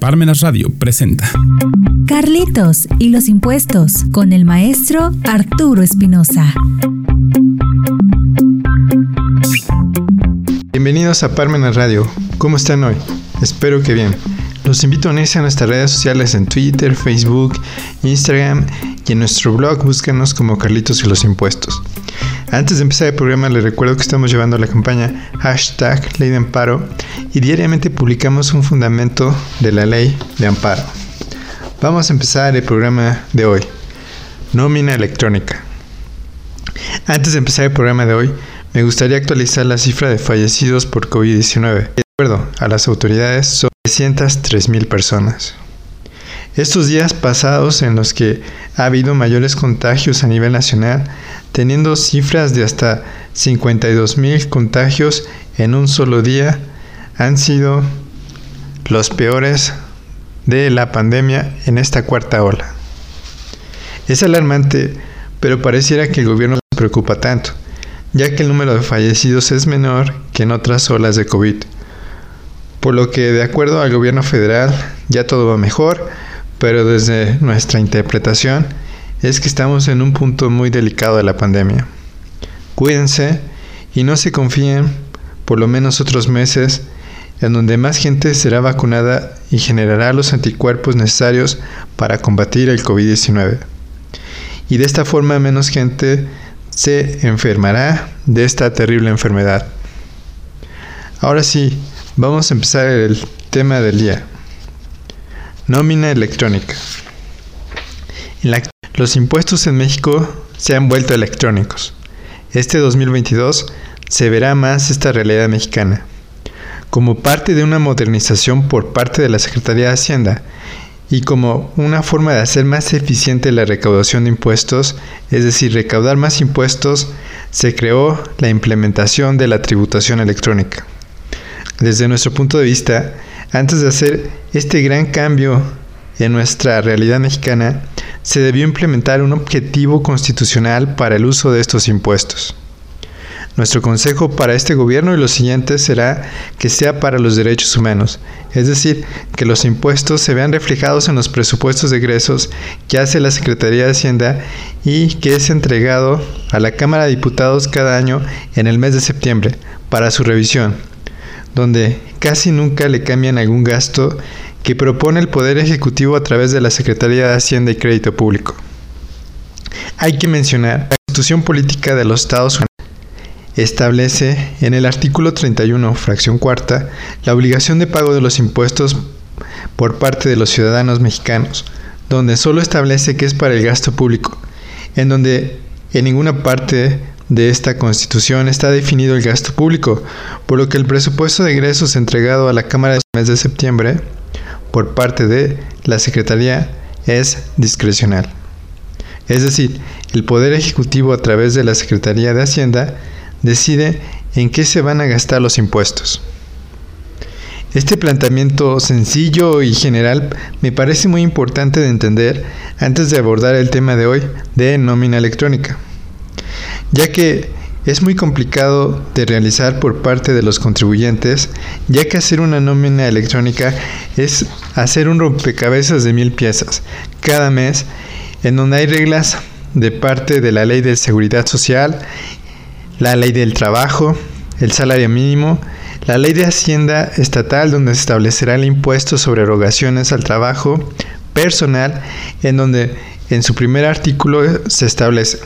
Parmenas Radio presenta Carlitos y los impuestos con el maestro Arturo Espinosa. Bienvenidos a Parmenas Radio. ¿Cómo están hoy? Espero que bien. Los invito a unirse a nuestras redes sociales en Twitter, Facebook, Instagram y en nuestro blog búscanos como Carlitos y los Impuestos. Antes de empezar el programa les recuerdo que estamos llevando la campaña hashtag Ley de Amparo y diariamente publicamos un fundamento de la Ley de Amparo. Vamos a empezar el programa de hoy. Nómina electrónica. Antes de empezar el programa de hoy, me gustaría actualizar la cifra de fallecidos por COVID-19. De acuerdo a las autoridades, son 303.000 personas. Estos días pasados en los que ha habido mayores contagios a nivel nacional, teniendo cifras de hasta 52.000 contagios en un solo día, han sido los peores de la pandemia en esta cuarta ola. Es alarmante, pero pareciera que el gobierno no se preocupa tanto, ya que el número de fallecidos es menor que en otras olas de COVID. Por lo que, de acuerdo al gobierno federal, ya todo va mejor, pero desde nuestra interpretación es que estamos en un punto muy delicado de la pandemia. Cuídense y no se confíen por lo menos otros meses en donde más gente será vacunada y generará los anticuerpos necesarios para combatir el COVID-19. Y de esta forma menos gente se enfermará de esta terrible enfermedad. Ahora sí, vamos a empezar el tema del día. Nómina electrónica. Los impuestos en México se han vuelto electrónicos. Este 2022 se verá más esta realidad mexicana. Como parte de una modernización por parte de la Secretaría de Hacienda y como una forma de hacer más eficiente la recaudación de impuestos, es decir, recaudar más impuestos, se creó la implementación de la tributación electrónica. Desde nuestro punto de vista, antes de hacer este gran cambio en nuestra realidad mexicana, se debió implementar un objetivo constitucional para el uso de estos impuestos. Nuestro consejo para este gobierno y los siguientes será que sea para los derechos humanos, es decir, que los impuestos se vean reflejados en los presupuestos de egresos que hace la Secretaría de Hacienda y que es entregado a la Cámara de Diputados cada año en el mes de septiembre para su revisión donde casi nunca le cambian algún gasto que propone el Poder Ejecutivo a través de la Secretaría de Hacienda y Crédito Público. Hay que mencionar, la Constitución Política de los Estados Unidos establece en el artículo 31, fracción cuarta, la obligación de pago de los impuestos por parte de los ciudadanos mexicanos, donde solo establece que es para el gasto público, en donde en ninguna parte de esta Constitución está definido el gasto público, por lo que el presupuesto de ingresos entregado a la Cámara del mes de septiembre por parte de la Secretaría es discrecional. Es decir, el Poder Ejecutivo a través de la Secretaría de Hacienda decide en qué se van a gastar los impuestos. Este planteamiento sencillo y general me parece muy importante de entender antes de abordar el tema de hoy de nómina electrónica ya que es muy complicado de realizar por parte de los contribuyentes, ya que hacer una nómina electrónica es hacer un rompecabezas de mil piezas cada mes, en donde hay reglas de parte de la ley de seguridad social, la ley del trabajo, el salario mínimo, la ley de hacienda estatal donde se establecerá el impuesto sobre erogaciones al trabajo personal, en donde en su primer artículo se establece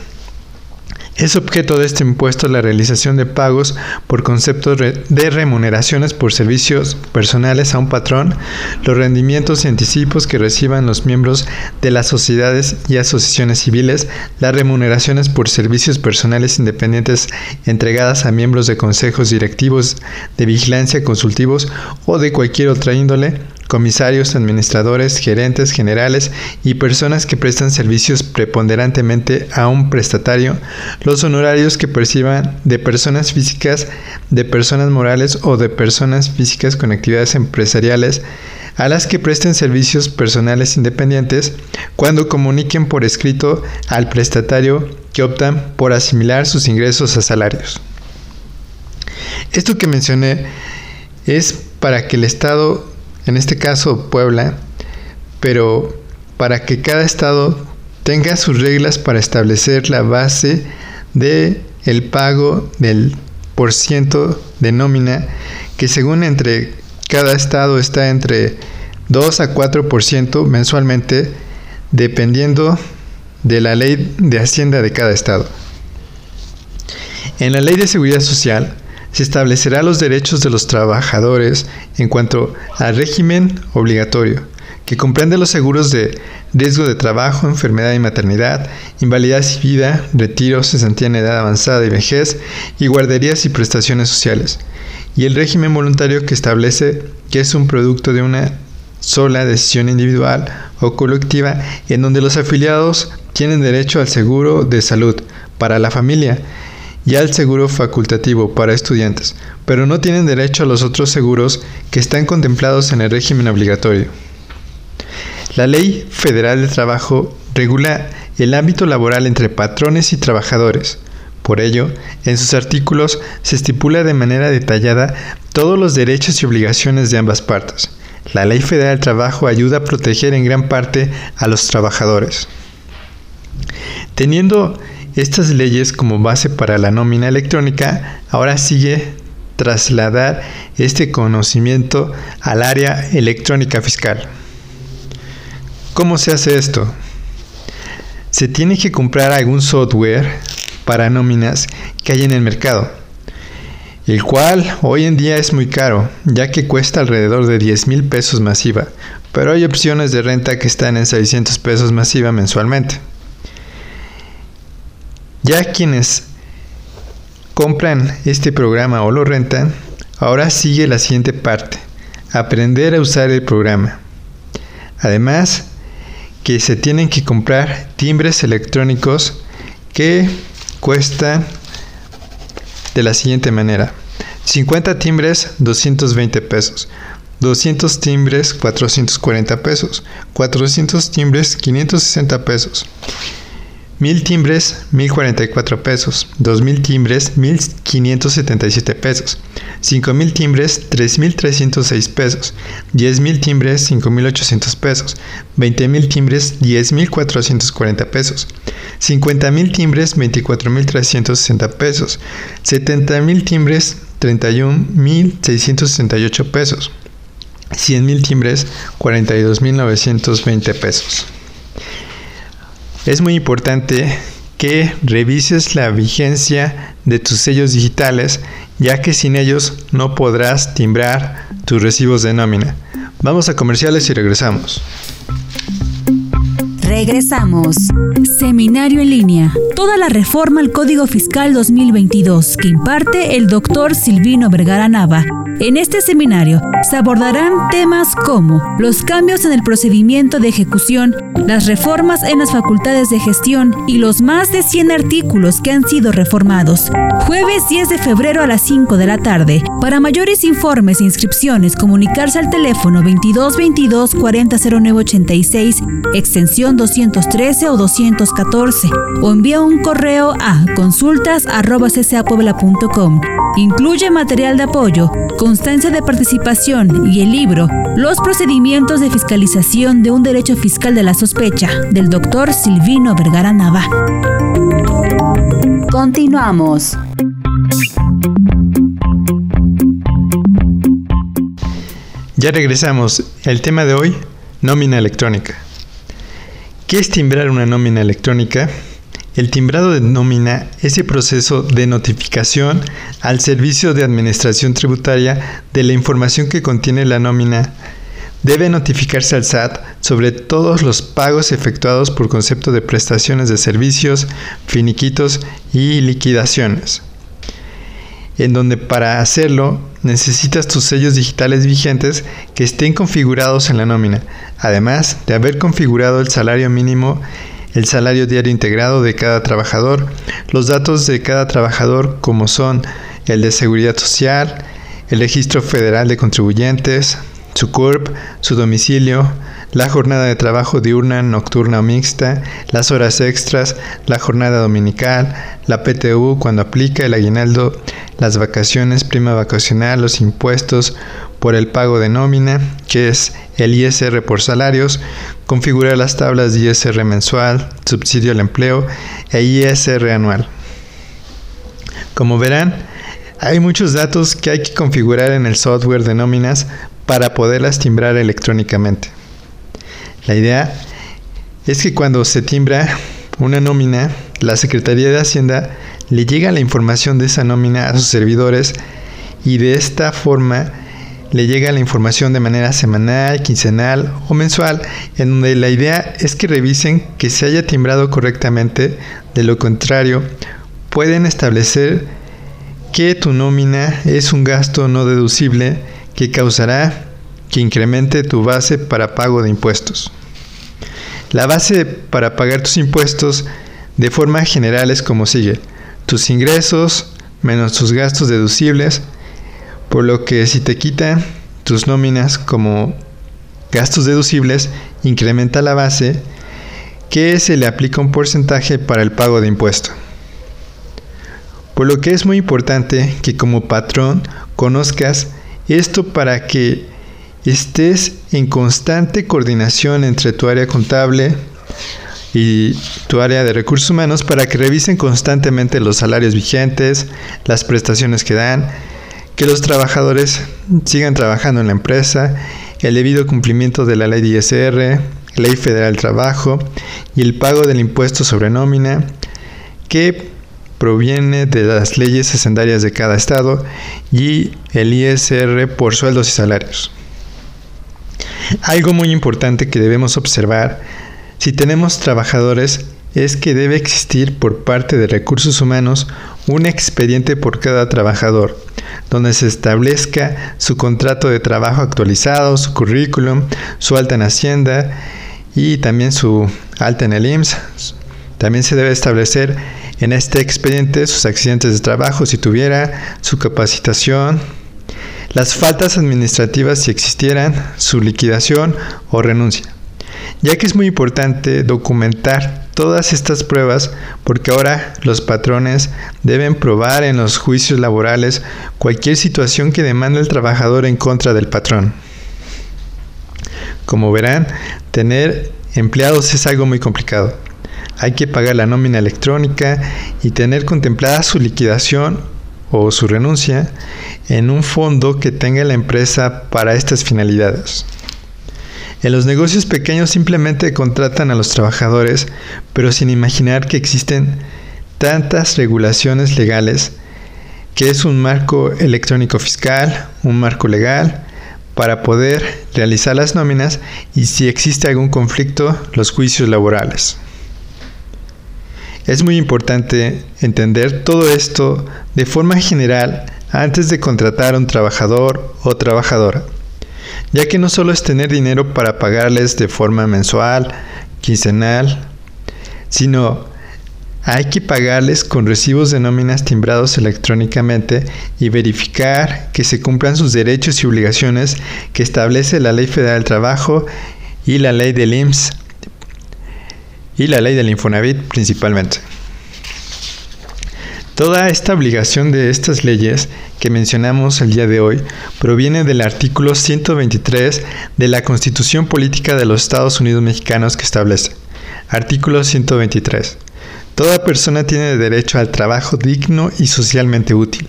es objeto de este impuesto la realización de pagos por conceptos de remuneraciones por servicios personales a un patrón, los rendimientos y anticipos que reciban los miembros de las sociedades y asociaciones civiles, las remuneraciones por servicios personales independientes entregadas a miembros de consejos directivos de vigilancia consultivos o de cualquier otra índole, comisarios, administradores, gerentes generales y personas que prestan servicios preponderantemente a un prestatario, los honorarios que perciban de personas físicas, de personas morales o de personas físicas con actividades empresariales a las que presten servicios personales independientes cuando comuniquen por escrito al prestatario que optan por asimilar sus ingresos a salarios. Esto que mencioné es para que el Estado en este caso Puebla, pero para que cada estado tenga sus reglas para establecer la base de el pago del por ciento de nómina que según entre cada estado está entre 2 a 4% mensualmente dependiendo de la ley de hacienda de cada estado. En la ley de seguridad social se establecerá los derechos de los trabajadores en cuanto al régimen obligatorio, que comprende los seguros de riesgo de trabajo, enfermedad y maternidad, invalidez y vida, retiro, cesantía en edad avanzada y vejez, y guarderías y prestaciones sociales, y el régimen voluntario que establece que es un producto de una sola decisión individual o colectiva en donde los afiliados tienen derecho al seguro de salud para la familia y al seguro facultativo para estudiantes, pero no tienen derecho a los otros seguros que están contemplados en el régimen obligatorio. La Ley Federal de Trabajo regula el ámbito laboral entre patrones y trabajadores. Por ello, en sus artículos se estipula de manera detallada todos los derechos y obligaciones de ambas partes. La Ley Federal del Trabajo ayuda a proteger en gran parte a los trabajadores. Teniendo estas leyes como base para la nómina electrónica, ahora sigue trasladar este conocimiento al área electrónica fiscal. ¿Cómo se hace esto? Se tiene que comprar algún software para nóminas que hay en el mercado, el cual hoy en día es muy caro, ya que cuesta alrededor de 10 mil pesos masiva, pero hay opciones de renta que están en 600 pesos masiva mensualmente. Ya quienes compran este programa o lo rentan, ahora sigue la siguiente parte, aprender a usar el programa. Además, que se tienen que comprar timbres electrónicos que cuestan de la siguiente manera. 50 timbres 220 pesos. 200 timbres 440 pesos. 400 timbres 560 pesos. 1000 timbres 1044 pesos. 2000 timbres 1577 pesos. 5000 timbres 3306 pesos. 10000 timbres 5800 pesos. 20000 timbres 10440 pesos. 50.000 timbres 24.360 pesos, 70.000 timbres 31.668 pesos, 100.000 timbres 42.920 pesos. Es muy importante que revises la vigencia de tus sellos digitales, ya que sin ellos no podrás timbrar tus recibos de nómina. Vamos a comerciales y regresamos. Regresamos. Seminario en línea. Toda la reforma al Código Fiscal 2022 que imparte el doctor Silvino Vergara Nava en este seminario se abordarán temas como los cambios en el procedimiento de ejecución, las reformas en las facultades de gestión y los más de 100 artículos que han sido reformados. Jueves 10 de febrero a las 5 de la tarde. Para mayores informes e inscripciones, comunicarse al teléfono 2222 400986, extensión 213 o 214, o envía un correo a consultas.ccapuebla.com. Incluye material de apoyo, constancia de participación y el libro Los procedimientos de fiscalización de un derecho fiscal de la sospecha del doctor Silvino Vergara Nava. Continuamos. Ya regresamos. El tema de hoy, nómina electrónica. ¿Qué es timbrar una nómina electrónica? El timbrado de nómina es el proceso de notificación al Servicio de Administración Tributaria de la información que contiene la nómina. Debe notificarse al SAT sobre todos los pagos efectuados por concepto de prestaciones de servicios, finiquitos y liquidaciones. En donde para hacerlo necesitas tus sellos digitales vigentes que estén configurados en la nómina, además de haber configurado el salario mínimo el salario diario integrado de cada trabajador, los datos de cada trabajador como son el de seguridad social, el registro federal de contribuyentes, su CURP, su domicilio, la jornada de trabajo diurna, nocturna o mixta, las horas extras, la jornada dominical, la PTU cuando aplica el aguinaldo, las vacaciones, prima vacacional, los impuestos, por el pago de nómina, que es el ISR por salarios, configurar las tablas de ISR mensual, subsidio al empleo e ISR anual. Como verán, hay muchos datos que hay que configurar en el software de nóminas para poderlas timbrar electrónicamente. La idea es que cuando se timbra una nómina, la Secretaría de Hacienda le llega la información de esa nómina a sus servidores y de esta forma le llega la información de manera semanal, quincenal o mensual, en donde la idea es que revisen que se haya timbrado correctamente, de lo contrario, pueden establecer que tu nómina es un gasto no deducible que causará que incremente tu base para pago de impuestos. La base para pagar tus impuestos de forma general es como sigue. Tus ingresos menos tus gastos deducibles por lo que si te quitan tus nóminas como gastos deducibles, incrementa la base que se le aplica un porcentaje para el pago de impuesto. Por lo que es muy importante que como patrón conozcas esto para que estés en constante coordinación entre tu área contable y tu área de recursos humanos para que revisen constantemente los salarios vigentes, las prestaciones que dan, que los trabajadores sigan trabajando en la empresa, el debido cumplimiento de la ley de ISR, ley federal del trabajo y el pago del impuesto sobre nómina que proviene de las leyes hacendarias de cada estado y el ISR por sueldos y salarios. Algo muy importante que debemos observar si tenemos trabajadores es que debe existir por parte de recursos humanos un expediente por cada trabajador, donde se establezca su contrato de trabajo actualizado, su currículum, su alta en Hacienda y también su alta en el IMSS. También se debe establecer en este expediente sus accidentes de trabajo si tuviera, su capacitación, las faltas administrativas si existieran, su liquidación o renuncia ya que es muy importante documentar todas estas pruebas porque ahora los patrones deben probar en los juicios laborales cualquier situación que demande el trabajador en contra del patrón. Como verán, tener empleados es algo muy complicado. Hay que pagar la nómina electrónica y tener contemplada su liquidación o su renuncia en un fondo que tenga la empresa para estas finalidades. En los negocios pequeños simplemente contratan a los trabajadores, pero sin imaginar que existen tantas regulaciones legales, que es un marco electrónico fiscal, un marco legal, para poder realizar las nóminas y si existe algún conflicto, los juicios laborales. Es muy importante entender todo esto de forma general antes de contratar a un trabajador o trabajadora ya que no solo es tener dinero para pagarles de forma mensual, quincenal, sino hay que pagarles con recibos de nóminas timbrados electrónicamente y verificar que se cumplan sus derechos y obligaciones que establece la Ley Federal del Trabajo y la Ley del IMSS y la Ley del Infonavit principalmente. Toda esta obligación de estas leyes que mencionamos el día de hoy proviene del artículo 123 de la Constitución Política de los Estados Unidos Mexicanos que establece. Artículo 123. Toda persona tiene derecho al trabajo digno y socialmente útil.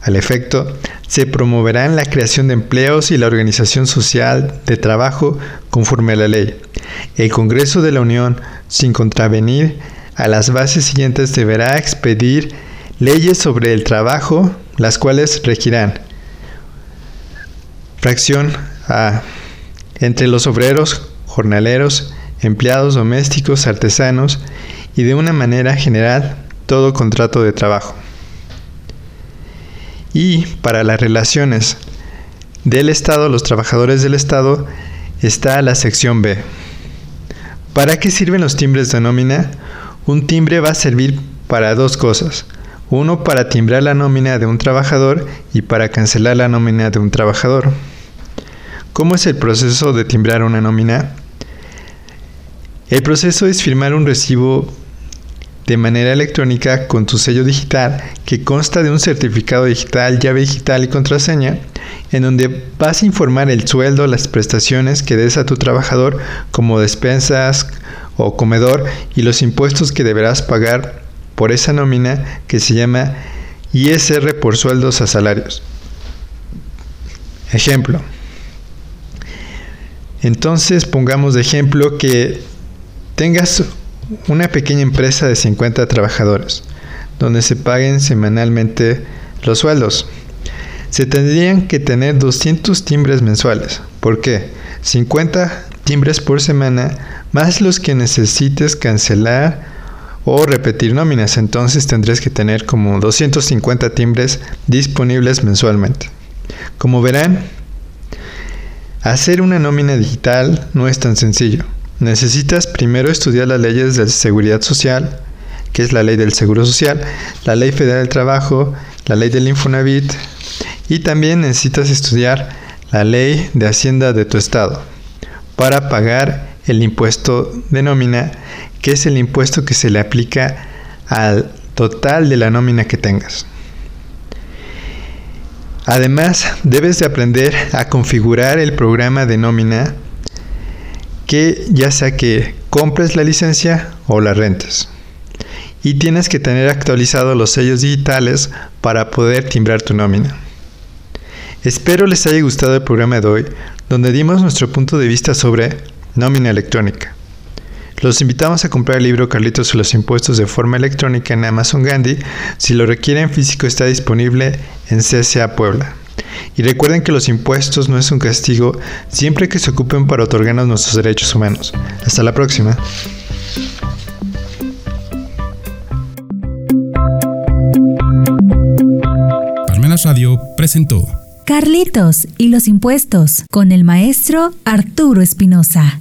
Al efecto, se promoverá la creación de empleos y la organización social de trabajo conforme a la ley. El Congreso de la Unión, sin contravenir a las bases siguientes, deberá expedir Leyes sobre el trabajo, las cuales regirán. Fracción A. Entre los obreros, jornaleros, empleados domésticos, artesanos y de una manera general todo contrato de trabajo. Y para las relaciones del Estado, los trabajadores del Estado, está la sección B. ¿Para qué sirven los timbres de nómina? Un timbre va a servir para dos cosas uno para timbrar la nómina de un trabajador y para cancelar la nómina de un trabajador. ¿Cómo es el proceso de timbrar una nómina? El proceso es firmar un recibo de manera electrónica con tu sello digital que consta de un certificado digital, llave digital y contraseña en donde vas a informar el sueldo, las prestaciones que des a tu trabajador como despensas o comedor y los impuestos que deberás pagar por esa nómina que se llama ISR por sueldos a salarios. Ejemplo. Entonces pongamos de ejemplo que tengas una pequeña empresa de 50 trabajadores, donde se paguen semanalmente los sueldos. Se tendrían que tener 200 timbres mensuales. ¿Por qué? 50 timbres por semana más los que necesites cancelar o repetir nóminas. Entonces tendrías que tener como 250 timbres disponibles mensualmente. Como verán, hacer una nómina digital no es tan sencillo. Necesitas primero estudiar las leyes de seguridad social, que es la ley del Seguro Social, la ley federal del trabajo, la ley del Infonavit, y también necesitas estudiar la ley de Hacienda de tu estado para pagar el impuesto de nómina, que es el impuesto que se le aplica al total de la nómina que tengas. Además, debes de aprender a configurar el programa de nómina que ya sea que compres la licencia o la rentes. Y tienes que tener actualizados los sellos digitales para poder timbrar tu nómina. Espero les haya gustado el programa de hoy, donde dimos nuestro punto de vista sobre nómina electrónica. Los invitamos a comprar el libro Carlitos y los impuestos de forma electrónica en Amazon Gandhi. Si lo requieren físico está disponible en CSA Puebla. Y recuerden que los impuestos no es un castigo siempre que se ocupen para otorgarnos nuestros derechos humanos. Hasta la próxima. Palmenas Radio presentó Carlitos y los impuestos con el maestro Arturo Espinosa.